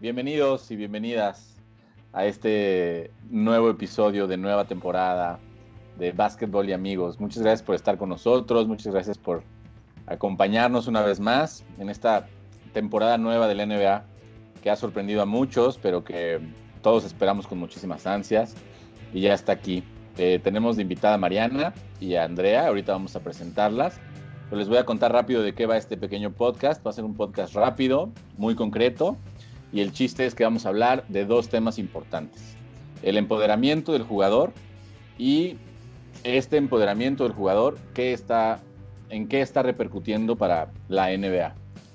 Bienvenidos y bienvenidas a este nuevo episodio de nueva temporada de Básquetbol y Amigos. Muchas gracias por estar con nosotros, muchas gracias por acompañarnos una vez más en esta temporada nueva del NBA que ha sorprendido a muchos, pero que todos esperamos con muchísimas ansias y ya está aquí. Eh, tenemos de invitada a Mariana y a Andrea, ahorita vamos a presentarlas. Pero les voy a contar rápido de qué va este pequeño podcast. Va a ser un podcast rápido, muy concreto, y el chiste es que vamos a hablar de dos temas importantes. El empoderamiento del jugador y este empoderamiento del jugador, ¿qué está, ¿en qué está repercutiendo para la NBA?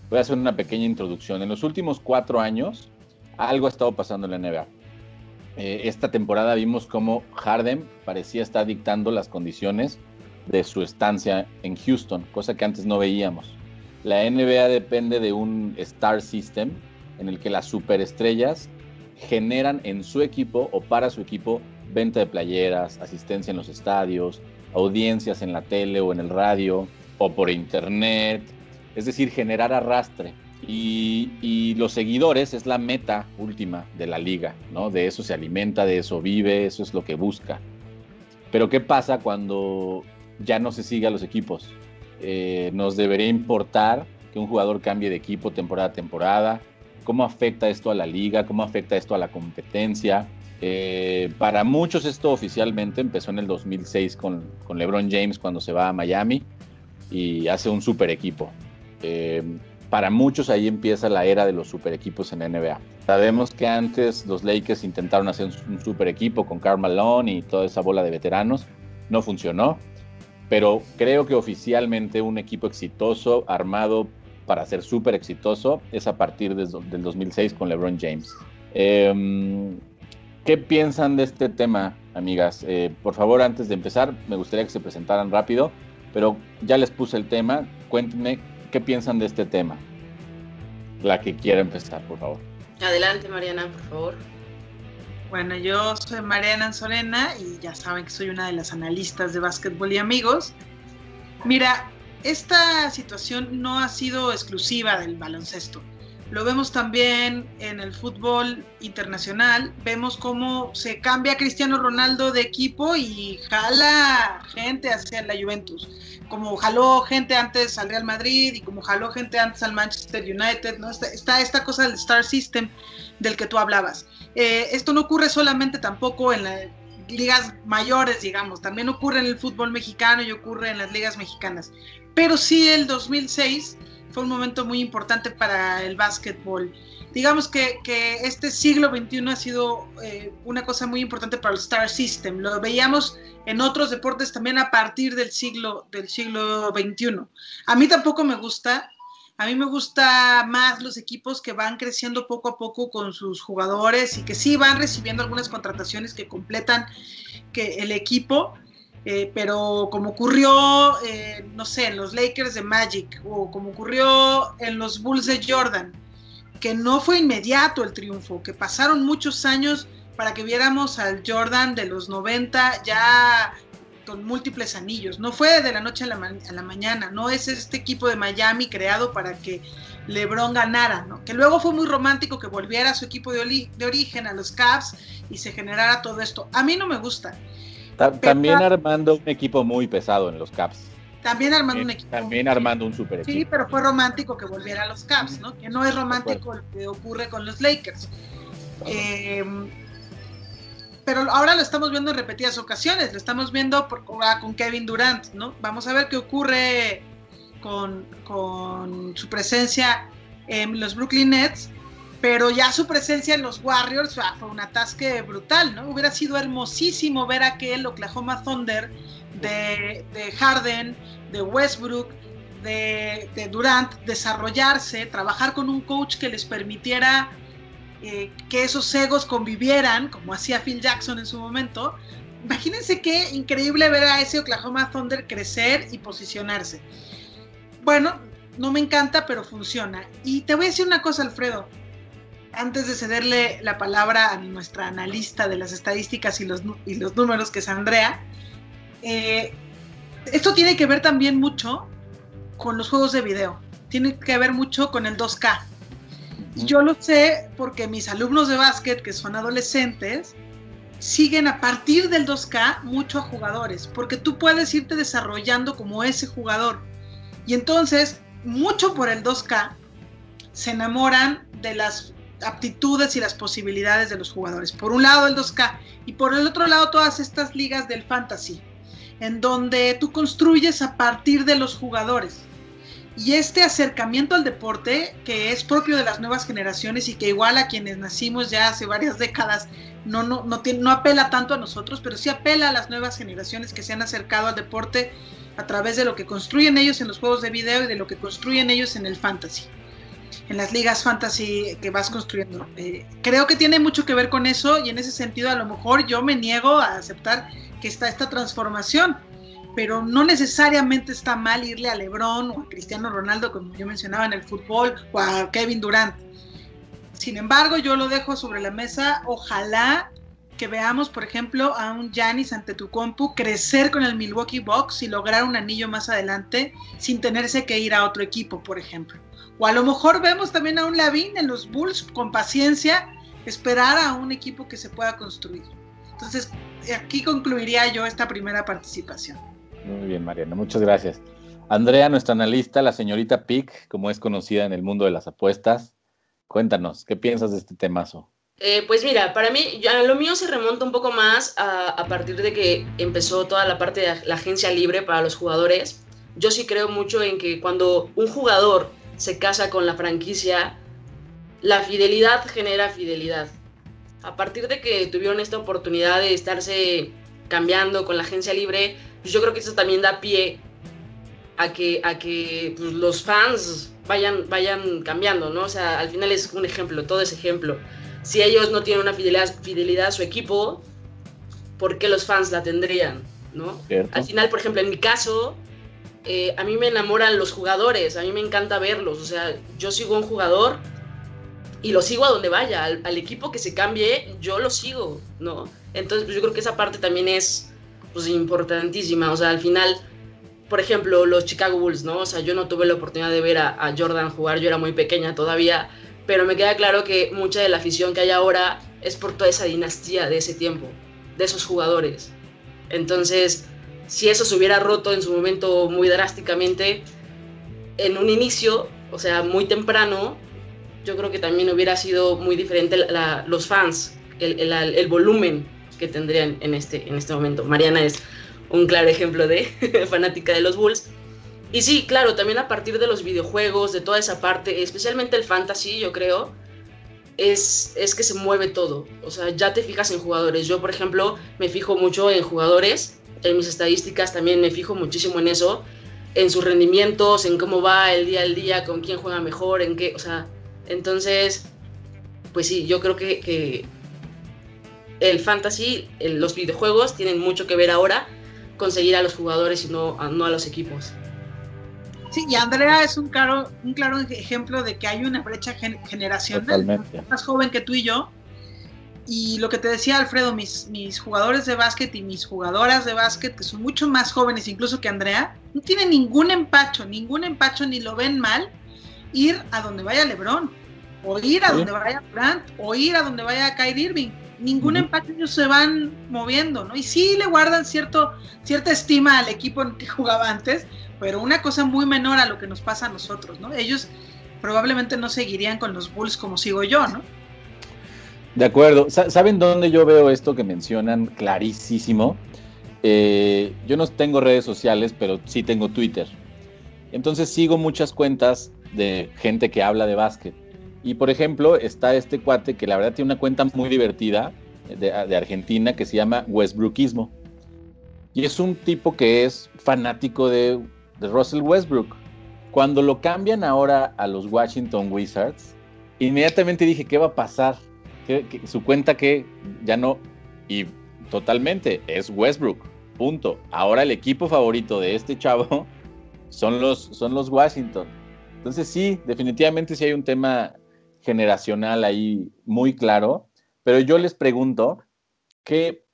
Voy a hacer una pequeña introducción. En los últimos cuatro años, algo ha estado pasando en la NBA. Eh, esta temporada vimos cómo Harden parecía estar dictando las condiciones de su estancia en Houston, cosa que antes no veíamos. La NBA depende de un star system en el que las superestrellas generan en su equipo o para su equipo venta de playeras, asistencia en los estadios, audiencias en la tele o en el radio o por internet, es decir, generar arrastre. Y, los seguidores es la meta última de la liga, ¿no? De eso se alimenta, de eso vive, eso es lo que busca. Pero ¿qué pasa cuando ya no se sigue a los equipos? Eh, nos debería importar que un jugador cambie de equipo temporada a temporada, cómo afecta esto a la liga, cómo afecta esto a la competencia. Eh, para muchos esto oficialmente empezó en el 2006 con, con, LeBron James cuando se va a Miami y hace un super equipo. Eh, para muchos ahí empieza la era de los super equipos en NBA. Sabemos que antes los Lakers intentaron hacer un super equipo con Karl Malone y toda esa bola de veteranos. No funcionó, pero creo que oficialmente un equipo exitoso armado para ser súper exitoso es a partir del 2006 con LeBron James. Em, ¿Qué piensan de este tema, amigas? Eh, por favor, antes de empezar, me gustaría que se presentaran rápido, pero ya les puse el tema. Cuéntenme qué piensan de este tema. La que quiera empezar, por favor. Adelante, Mariana, por favor. Bueno, yo soy Mariana Anzorena y ya saben que soy una de las analistas de básquetbol y amigos. Mira, esta situación no ha sido exclusiva del baloncesto. Lo vemos también en el fútbol internacional. Vemos cómo se cambia Cristiano Ronaldo de equipo y jala gente hacia la Juventus. Como jaló gente antes al Real Madrid y como jaló gente antes al Manchester United. Está, esta cosa del Star System del que tú hablabas. Eh, esto no ocurre solamente tampoco en las ligas mayores, digamos. También ocurre en el fútbol mexicano y ocurre en las ligas mexicanas pero sí el 2006 fue un momento muy importante para el básquetbol. Digamos que, este siglo XXI ha sido eh, una cosa muy importante para el Star System. Lo veíamos en otros deportes también a partir del siglo, del siglo XXI. A mí tampoco me gusta. A mí me gusta más los equipos que van creciendo poco a poco con sus jugadores y que sí van recibiendo algunas contrataciones que completan que el equipo, eh, pero como ocurrió, eh, no sé, en los Lakers de Magic o como ocurrió en los Bulls de Jordan, que no fue inmediato el triunfo, que pasaron muchos años para que viéramos al Jordan de los 90 ya con múltiples anillos. No fue de la noche a la, a la mañana, no es este equipo de Miami creado para que LeBron ganara, ¿no? que luego fue muy romántico que volviera a su equipo de origen, a los Cavs, y se generara todo esto. A mí no me gusta también armando un equipo muy pesado en los Caps. También armando un equipo. También armando un super equipo. Sí, pero fue romántico que volviera a los Caps, ¿no? Que no es romántico lo que ocurre con los Lakers. Em, pero ahora lo estamos viendo en repetidas ocasiones. Lo estamos viendo por, ah, con Kevin Durant, ¿no? Vamos a ver qué ocurre con, con su presencia en los Brooklyn Nets pero ya su presencia en los Warriors fue un atasque brutal, ¿no? Hubiera sido hermosísimo ver aquel Oklahoma Thunder de, Harden, de Westbrook, de, Durant, desarrollarse, trabajar con un coach que les permitiera eh, que esos egos convivieran, como hacía Phil Jackson en su momento. Imagínense qué increíble ver a ese Oklahoma Thunder crecer y posicionarse. Bueno, no me encanta, pero funciona. Y te voy a decir una cosa, Alfredo antes de cederle la palabra a nuestra analista de las estadísticas y los, y los números, que es Andrea, eh, esto tiene que ver también mucho con los juegos de video, tiene que ver mucho con el 2K. Y yo lo sé porque mis alumnos de básquet, que son adolescentes, siguen a partir del 2K mucho a jugadores, porque tú puedes irte desarrollando como ese jugador. Y entonces, mucho por el 2K, se enamoran de las aptitudes y las posibilidades de los jugadores. Por un lado el 2K y por el otro lado todas estas ligas del fantasy, en donde tú construyes a partir de los jugadores. Y este acercamiento al deporte, que es propio de las nuevas generaciones y que igual a quienes nacimos ya hace varias décadas, no, no, no, no apela tanto a nosotros, pero sí apela a las nuevas generaciones que se han acercado al deporte a través de lo que construyen ellos en los juegos de video y de lo que construyen ellos en el fantasy en las ligas fantasy que vas construyendo. Eh, creo que tiene mucho que ver con eso y en ese sentido a lo mejor yo me niego a aceptar que está esta transformación, pero no necesariamente está mal irle a Lebron o a Cristiano Ronaldo, como yo mencionaba en el fútbol, o a Kevin Durant. Sin embargo, yo lo dejo sobre la mesa, ojalá que veamos, por ejemplo, a un Giannis ante tu compu crecer con el Milwaukee Bucks y lograr un anillo más adelante sin tenerse que ir a otro equipo, por ejemplo. O a lo mejor vemos también a un Lavín en los Bulls con paciencia esperar a un equipo que se pueda construir. Entonces, aquí concluiría yo esta primera participación. Muy bien, Mariana, muchas gracias. Andrea, nuestra analista, la señorita Pic, como es conocida en el mundo de las apuestas, cuéntanos, ¿qué piensas de este temazo? Eh, pues mira, para mí, ya lo mío se remonta un poco más a, a, partir de que empezó toda la parte de la agencia libre para los jugadores. Yo sí creo mucho en que cuando un jugador se casa con la franquicia, la fidelidad genera fidelidad. A partir de que tuvieron esta oportunidad de estarse cambiando con la agencia libre, pues yo creo que eso también da pie a que, a que pues, los fans vayan, vayan cambiando, ¿no? O sea, al final es un ejemplo, todo es ejemplo. Si ellos no tienen una fidelidad, fidelidad a su equipo, ¿por qué los fans la tendrían? ¿no? Al final, por ejemplo, en mi caso, eh, a mí me enamoran los jugadores, a mí me encanta verlos, o sea, yo sigo un jugador y lo sigo a donde vaya, al, equipo que se cambie, yo lo sigo, ¿no? Entonces, pues yo creo que esa parte también es pues, importantísima, o sea, al final, por ejemplo, los Chicago Bulls, ¿no? O sea, yo no tuve la oportunidad de ver a, Jordan jugar, yo era muy pequeña todavía, pero me queda claro que mucha de la afición que hay ahora es por toda esa dinastía de ese tiempo, de esos jugadores. Entonces, si eso se hubiera roto en su momento muy drásticamente, en un inicio, o sea, muy temprano, yo creo que también hubiera sido muy diferente los fans, el, volumen que tendrían en este, en este momento. Mariana es un claro ejemplo de fanática de los Bulls. Y sí, claro, también a partir de los videojuegos, de toda esa parte, especialmente el fantasy, yo creo, es, es que se mueve todo. O sea, ya te fijas en jugadores. Yo, por ejemplo, me fijo mucho en jugadores en mis estadísticas también me fijo muchísimo en eso, en sus rendimientos, en cómo va el día al día, con quién juega mejor, en qué, o sea, entonces, pues sí, yo creo que, el fantasy, los videojuegos tienen mucho que ver ahora con seguir a los jugadores y no a, no a los equipos. Sí, y Andrea es un claro, un claro ejemplo de que hay una brecha generacional. Más joven que tú y yo, y lo que te decía Alfredo, mis, mis jugadores de básquet y mis jugadoras de básquet, que son mucho más jóvenes incluso que Andrea, no tienen ningún empacho, ningún empacho, ni lo ven mal, ir a donde vaya Lebron, o ir a donde vaya Grant, o ir a donde vaya Kyrie Irving. Ningún empacho ellos se van moviendo, ¿no? Y sí le guardan cierto, cierta estima al equipo en que jugaba antes, pero una cosa muy menor a lo que nos pasa a nosotros, ¿no? Ellos probablemente no seguirían con los Bulls como sigo yo, ¿no? De acuerdo. ¿Saben dónde yo veo esto que mencionan clarísimo? Eh, yo no tengo redes sociales, pero sí tengo Twitter. Entonces sigo muchas cuentas de gente que habla de básquet. Y por ejemplo, está este cuate que la verdad tiene una cuenta muy divertida de, Argentina que se llama Westbrookismo. Y es un tipo que es fanático de, de Russell Westbrook. Cuando lo cambian ahora a los Washington Wizards, inmediatamente dije, ¿qué va a pasar? Su cuenta que ya no, y totalmente, es Westbrook, punto. Ahora el equipo favorito de este chavo son los, son los Washington. Entonces sí, definitivamente sí hay un tema generacional ahí muy claro, pero yo les pregunto que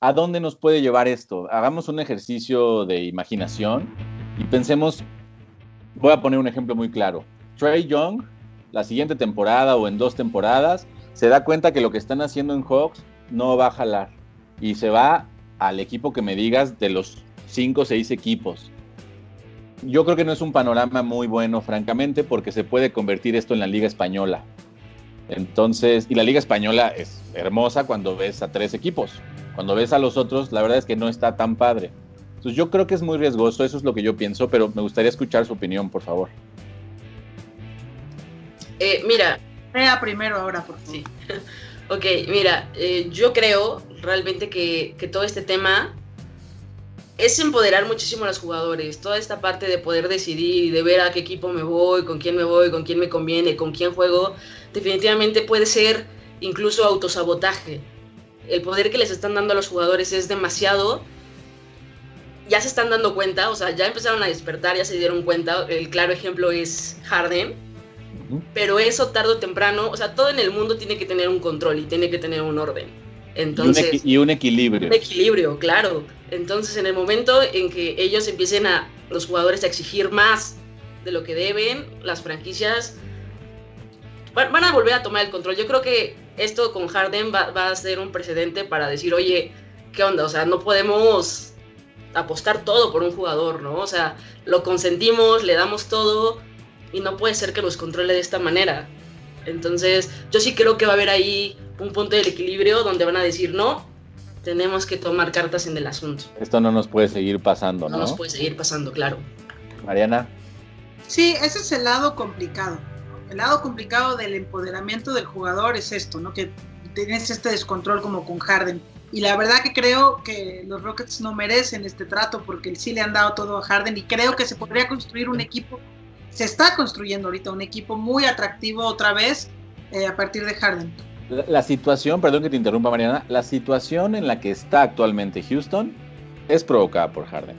¿a dónde nos puede llevar esto? Hagamos un ejercicio de imaginación y pensemos, voy a poner un ejemplo muy claro. Trey Young la siguiente temporada o en dos temporadas, se da cuenta que lo que están haciendo en Hawks no va a jalar y se va al equipo que me digas de los cinco o seis equipos. Yo creo que no es un panorama muy bueno, francamente, porque se puede convertir esto en la Liga Española. Entonces, y la Liga Española es hermosa cuando ves a tres equipos. Cuando ves a los otros, la verdad es que no está tan padre. Entonces, yo creo que es muy riesgoso, eso es lo que yo pienso, pero me gustaría escuchar su opinión, por favor. Eh, mira. Vea primero ahora, por favor. Sí. ok, mira, eh, yo creo realmente que, que todo este tema es empoderar muchísimo a los jugadores. Toda esta parte de poder decidir de ver a qué equipo me voy, con quién me voy, con quién me conviene, con quién juego, definitivamente puede ser incluso autosabotaje. El poder que les están dando a los jugadores es demasiado. Ya se están dando cuenta, o sea, ya empezaron a despertar, ya se dieron cuenta. El claro ejemplo es Harden. Pero eso tarde o temprano, o sea, todo en el mundo tiene que tener un control y tiene que tener un orden. Entonces, y, un equilibrio. Un equilibrio, claro. Entonces, en el momento en que ellos empiecen a, los jugadores, a exigir más de lo que deben, las franquicias van a volver a tomar el control. Yo creo que esto con Harden va, a ser un precedente para decir, oye, ¿qué onda? O sea, no podemos apostar todo por un jugador, ¿no? O sea, lo consentimos, le damos todo y no puede ser que los controle de esta manera. Entonces, yo sí creo que va a haber ahí un punto del equilibrio donde van a decir, no, tenemos que tomar cartas en el asunto. Esto no nos puede seguir pasando, ¿no? No nos puede seguir pasando, claro. Mariana. Sí, ese es el lado complicado. El lado complicado del empoderamiento del jugador es esto, ¿no? Que tienes este descontrol como con Harden. Y la verdad que creo que los Rockets no merecen este trato porque sí le han dado todo a Harden y creo que se podría construir un equipo, se está construyendo ahorita un equipo muy atractivo otra vez eh, a partir de Harden. La, situación, perdón que te interrumpa Mariana, la situación en la que está actualmente Houston es provocada por Harden.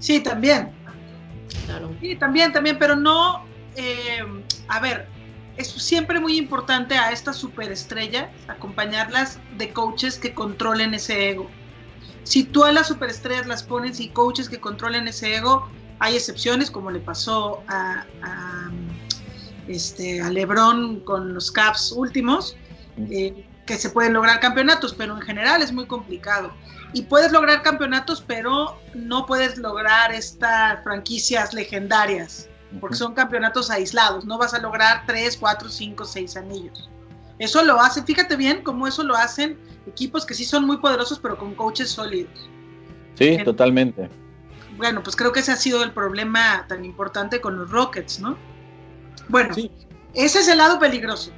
Sí, también. Claro. Sí, también, también, pero no, eh, a ver, es siempre muy importante a estas superestrellas acompañarlas de coaches que controlen ese ego. Si tú a las superestrellas las pones y coaches que controlen ese ego, hay excepciones como le pasó a, a, este, a LeBron con los Caps últimos, eh, que se pueden lograr campeonatos, pero en general es muy complicado. Y puedes lograr campeonatos, pero no puedes lograr estas franquicias legendarias, porque son campeonatos aislados. No vas a lograr 3, 4, 5, 6 anillos. Eso lo hace, fíjate bien cómo eso lo hacen equipos que sí son muy poderosos, pero con coaches sólidos. Sí, totalmente. Bueno, pues creo que ese ha sido el problema tan importante con los Rockets, ¿no? Bueno, ese es el lado peligroso.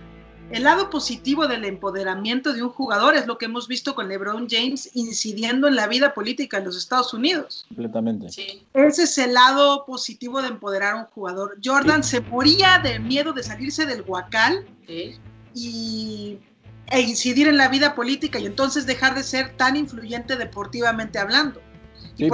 El lado positivo del empoderamiento de un jugador es lo que hemos visto con LeBron James incidiendo en la vida política en los Estados Unidos. Completamente. Ese es el lado positivo de empoderar a un jugador. Jordan se moría de miedo de salirse del huacal y, e incidir en la vida política y entonces dejar de ser tan influyente deportivamente hablando. Sí,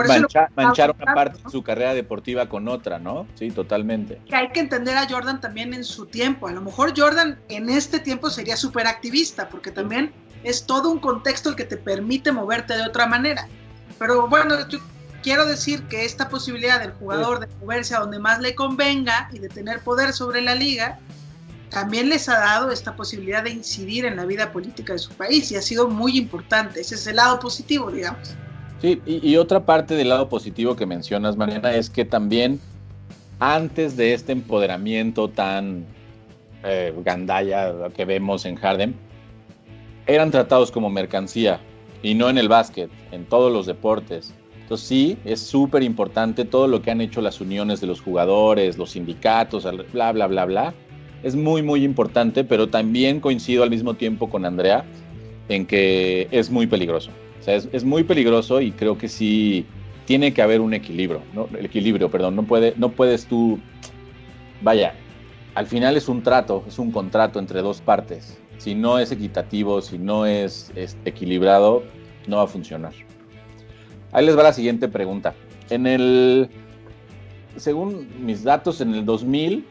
manchar una parte de su carrera deportiva con otra, ¿no? Sí, totalmente. Que hay que entender a Jordan también en su tiempo. A lo mejor Jordan en este tiempo sería súper activista, porque también es todo un contexto el que te permite moverte de otra manera. Pero bueno, yo quiero decir que esta posibilidad del jugador de moverse a donde más le convenga y de tener poder sobre la liga, también les ha dado esta posibilidad de incidir en la vida política de su país y ha sido muy importante. Ese es el lado positivo, digamos. Sí, y, otra parte del lado positivo que mencionas, Mariana, es que también antes de este empoderamiento tan eh, gandaya que vemos en Harden, eran tratados como mercancía y no en el básquet, en todos los deportes. Entonces sí, es súper importante todo lo que han hecho las uniones de los jugadores, los sindicatos, bla, bla, bla, bla. Es muy, muy importante, pero también coincido al mismo tiempo con Andrea en que es muy peligroso. O sea, es, muy peligroso y creo que sí tiene que haber un equilibrio, ¿no? El equilibrio, perdón, no, puede, no puedes tú, vaya, al final es un trato, es un contrato entre dos partes. Si no es equitativo, si no es, es equilibrado, no va a funcionar. Ahí les va la siguiente pregunta. En el, según mis datos, en el 2000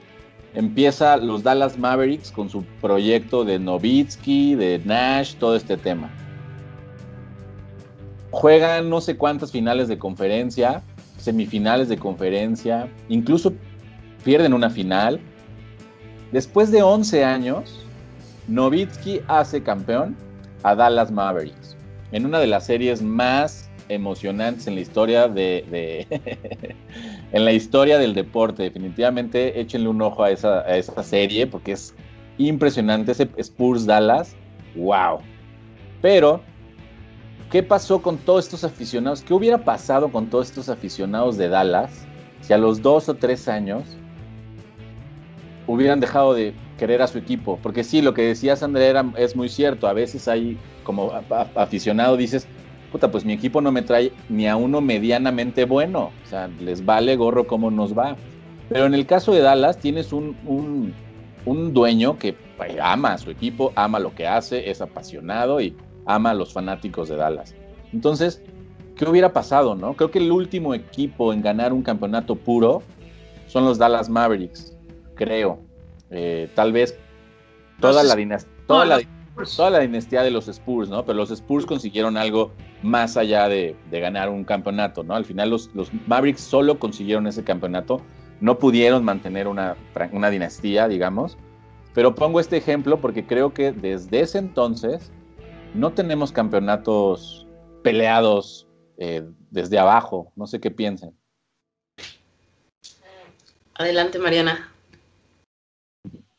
empieza los Dallas Mavericks con su proyecto de Novitsky, de Nash, todo este tema juegan no sé cuántas finales de conferencia, semifinales de conferencia, incluso pierden una final. Después de 11 años, Novitsky hace campeón a Dallas Mavericks en una de las series más emocionantes en la historia de, en la historia del deporte. Definitivamente échenle un ojo a esa, a esa serie porque es impresionante ese Spurs Dallas. Wow. Pero ¿qué pasó con todos estos aficionados? ¿Qué hubiera pasado con todos estos aficionados de Dallas si a los dos o tres años hubieran dejado de querer a su equipo? Porque sí, lo que decías, Andrea, es muy cierto. A veces hay, como aficionado, dices, puta, pues mi equipo no me trae ni a uno medianamente bueno. O sea, les vale gorro cómo nos va. Pero en el caso de Dallas, tienes un, un, un dueño que pues, ama a su equipo, ama lo que hace, es apasionado y ama a los fanáticos de Dallas. Entonces, ¿qué hubiera pasado, no? Creo que el último equipo en ganar un campeonato puro son los Dallas Mavericks, creo. Eh, tal vez toda, la, dinastía, toda, la, toda la dinastía de los Spurs, ¿no? Pero los Spurs consiguieron algo más allá de, ganar un campeonato, ¿no? Al final los, Mavericks solo consiguieron ese campeonato, no pudieron mantener una, una dinastía, digamos. Pero pongo este ejemplo porque creo que desde ese entonces no tenemos campeonatos peleados eh, desde abajo. No sé qué piensen. Adelante, Mariana.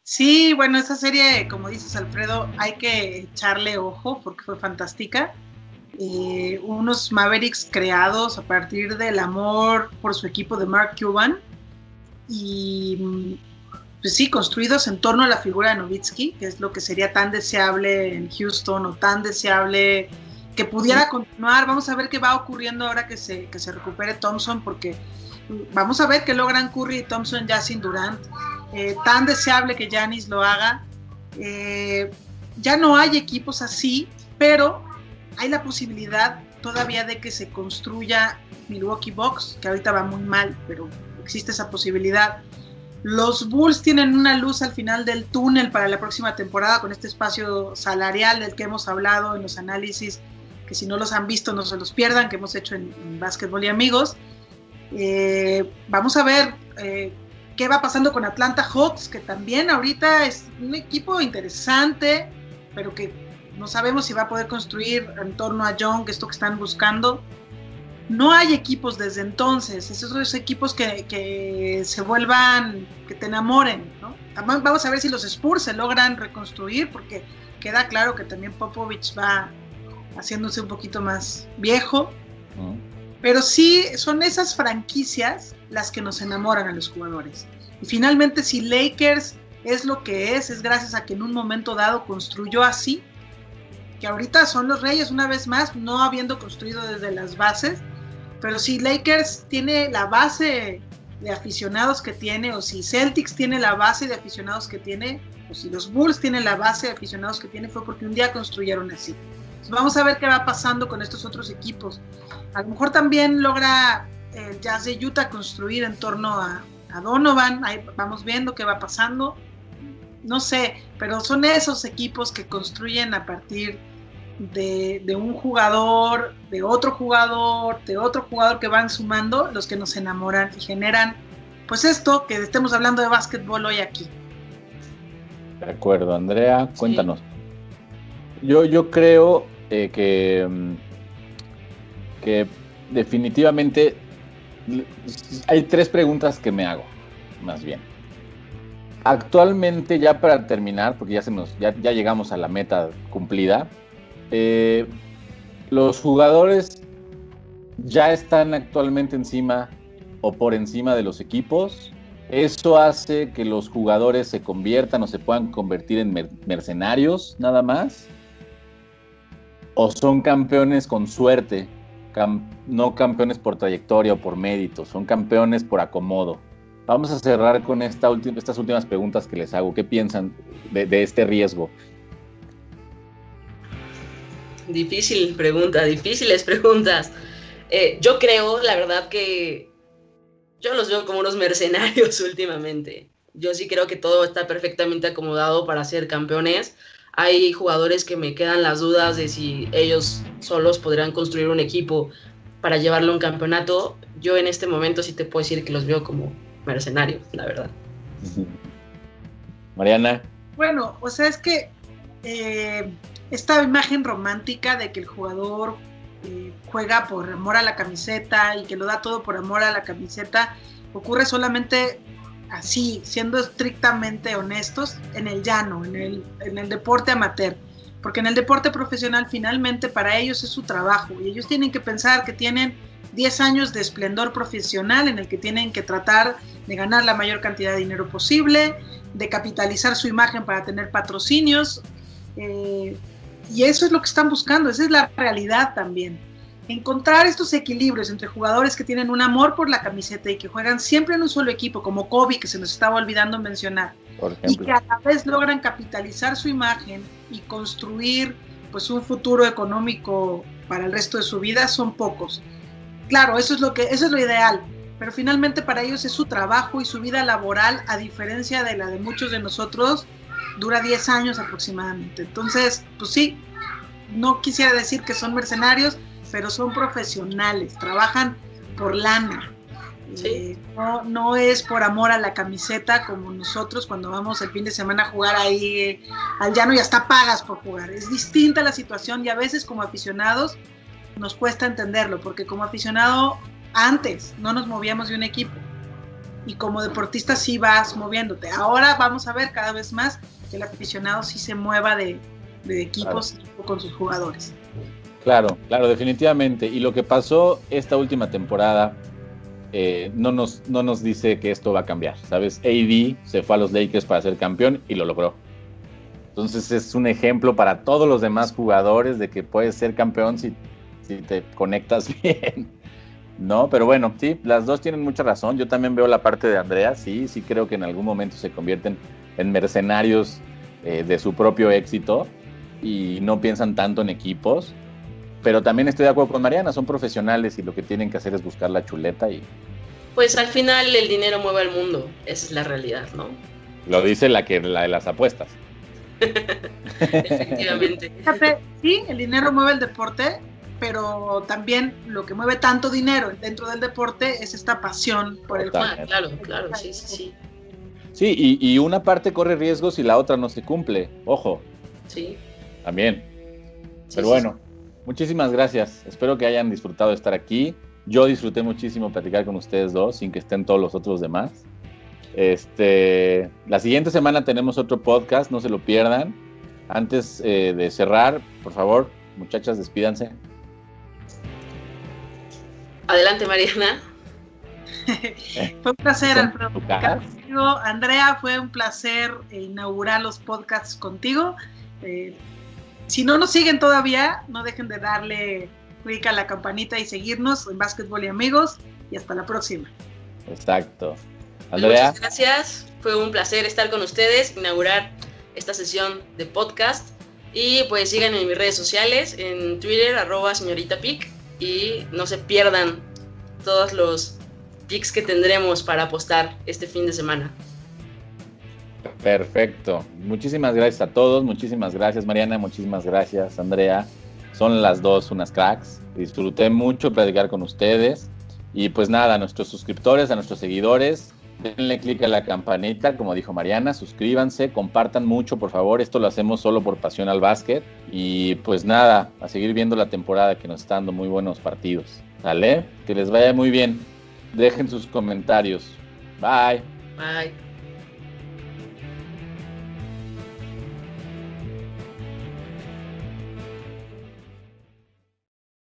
Sí, bueno, esa serie, como dices, Alfredo, hay que echarle ojo porque fue fantástica. Eh, unos Mavericks creados a partir del amor por su equipo de Mark Cuban y pues sí, construidos en torno a la figura de Novitsky, que es lo que sería tan deseable en Houston o tan deseable que pudiera continuar. Vamos a ver qué va ocurriendo ahora que se, que se recupere Thompson, porque vamos a ver qué logran Curry y Thompson ya sin Durant. Eh, tan deseable que Janis lo haga. Eh, ya no hay equipos así, pero hay la posibilidad todavía de que se construya Milwaukee Bucks, que ahorita va muy mal, pero existe esa posibilidad. Los Bulls tienen una luz al final del túnel para la próxima temporada con este espacio salarial del que hemos hablado en los análisis, que si no los han visto no se los pierdan, que hemos hecho en, en Básquetbol y Amigos. Eh, vamos a ver eh, qué va pasando con Atlanta Hawks, que también ahorita es un equipo interesante, pero que no sabemos si va a poder construir en torno a Young esto que están buscando no hay equipos desde entonces, esos equipos que, se vuelvan, que te enamoren, ¿no? Vamos a ver si los Spurs se logran reconstruir, porque queda claro que también Popovich va haciéndose un poquito más viejo, pero sí son esas franquicias las que nos enamoran a los jugadores. Y finalmente si Lakers es lo que es, es gracias a que en un momento dado construyó así, que ahorita son los reyes una vez más, no habiendo construido desde las bases, pero si Lakers tiene la base de aficionados que tiene, o si Celtics tiene la base de aficionados que tiene, o si los Bulls tienen la base de aficionados que tiene, fue porque un día construyeron así. vamos a ver qué va pasando con estos otros equipos. A lo mejor también logra el Jazz de Utah construir en torno a, Donovan, ahí vamos viendo qué va pasando. No sé, pero son esos equipos que construyen a partir un jugador, de otro jugador, de otro jugador que van sumando, los que nos enamoran y generan, pues esto, que estemos hablando de básquetbol hoy aquí. De acuerdo, Andrea, cuéntanos. Yo, yo creo eh, que, mm, que definitivamente hay tres preguntas que me hago, más bien. Actualmente, ya para terminar, porque ya, se nos, ya, ya llegamos a la meta cumplida, eh, los jugadores ya están actualmente encima o por encima de los equipos. Eso hace que los jugadores se conviertan o se puedan convertir en mercenarios nada más. O son campeones con suerte, no campeones por trayectoria o por mérito, son campeones por acomodo. Vamos a cerrar con esta estas últimas preguntas que les hago. ¿Qué piensan de este riesgo? Difícil pregunta, difíciles preguntas. Eh, yo creo, la verdad, que yo los veo como unos mercenarios últimamente. Yo sí creo que todo está perfectamente acomodado para ser campeones. Hay jugadores que me quedan las dudas de si ellos solos podrían construir un equipo para llevarlo a un campeonato. Yo en este momento sí te puedo decir que los veo como mercenarios, la verdad. Mariana. Bueno, o sea, es que eh, esta imagen romántica de que el jugador eh, juega por amor a la camiseta y que lo da todo por amor a la camiseta, ocurre solamente así, siendo estrictamente honestos, en el llano, en el, en el deporte amateur. Porque en el deporte profesional finalmente para ellos es su trabajo y ellos tienen que pensar que tienen 10 años de esplendor profesional en el que tienen que tratar de ganar la mayor cantidad de dinero posible, de capitalizar su imagen para tener patrocinios. Eh, y eso es lo que están buscando, esa es la realidad también. Encontrar estos equilibrios entre jugadores que tienen un amor por la camiseta y que juegan siempre en un solo equipo, como Kobe, que se nos estaba olvidando mencionar, y que a la vez logran capitalizar su imagen y construir pues un futuro económico para el resto de su vida, son pocos. Claro, eso es lo que eso es lo ideal, pero finalmente para ellos es su trabajo y su vida laboral, a diferencia de la de muchos de nosotros, dura 10 años aproximadamente. Entonces, pues sí, no quisiera decir que son mercenarios, pero son profesionales, trabajan por lana. Eh, no, no, es por amor a la camiseta como nosotros cuando vamos el fin de semana a jugar ahí eh, al llano y hasta pagas por jugar. Es distinta la situación y a veces como aficionados nos cuesta entenderlo, porque como aficionado antes no nos movíamos de un equipo y como deportista sí vas moviéndote. Ahora vamos a ver cada vez más que el aficionado sí se mueva de, equipos con sus jugadores. Claro, claro, definitivamente. Y lo que pasó esta última temporada eh, no, nos, no nos dice que esto va a cambiar, ¿sabes? AD se fue a los Lakers para ser campeón y lo logró. Entonces es un ejemplo para todos los demás jugadores de que puedes ser campeón si si te conectas bien. No, pero bueno, sí, las dos tienen mucha razón. Yo también veo la parte de Andrea, sí, sí creo que en algún momento se convierten en mercenarios eh, de su propio éxito y no piensan tanto en equipos. Pero también estoy de acuerdo con Mariana, son profesionales y lo que tienen que hacer es buscar la chuleta y... Pues al final el dinero mueve al mundo, esa es la realidad, ¿no? Lo dice la que la de las apuestas. Efectivamente. sí, el dinero mueve el deporte, pero también lo que mueve tanto dinero dentro del deporte es esta pasión por el juego. claro, claro, sí, sí, sí. Sí, y, una parte corre riesgos y la otra no se cumple, ojo. Sí. También. pero bueno, muchísimas gracias. Espero que hayan disfrutado de estar aquí. Yo disfruté muchísimo platicar con ustedes dos, sin que estén todos los otros demás. Este, la siguiente semana tenemos otro podcast, no se lo pierdan. Antes eh, de cerrar, por favor, muchachas, despídanse. Adelante, Mariana. fue un placer, Alfredo. Andrea, fue un placer inaugurar los podcasts contigo. Eh, si no nos siguen todavía, no dejen de darle clic a la campanita y seguirnos en Básquetbol y Amigos. Y hasta la próxima. Exacto. Andrea. Muchas gracias. Fue un placer estar con ustedes, inaugurar esta sesión de podcast. Y pues sigan en mis redes sociales, en Twitter, arroba señorita Pic, y no se pierdan todos los picks que tendremos para apostar este fin de semana. Perfecto. Muchísimas gracias a todos. Muchísimas gracias, Mariana. Muchísimas gracias, Andrea. Son las dos unas cracks. Disfruté mucho platicar con ustedes. Y pues nada, a nuestros suscriptores, a nuestros seguidores, denle clic a la campanita, como dijo Mariana, suscríbanse, compartan mucho, por favor. Esto lo hacemos solo por pasión al básquet. Y pues nada, a seguir viendo la temporada que nos está dando muy buenos partidos. ¿Vale? Que les vaya muy bien. Dejen sus comentarios. Bye. Bye.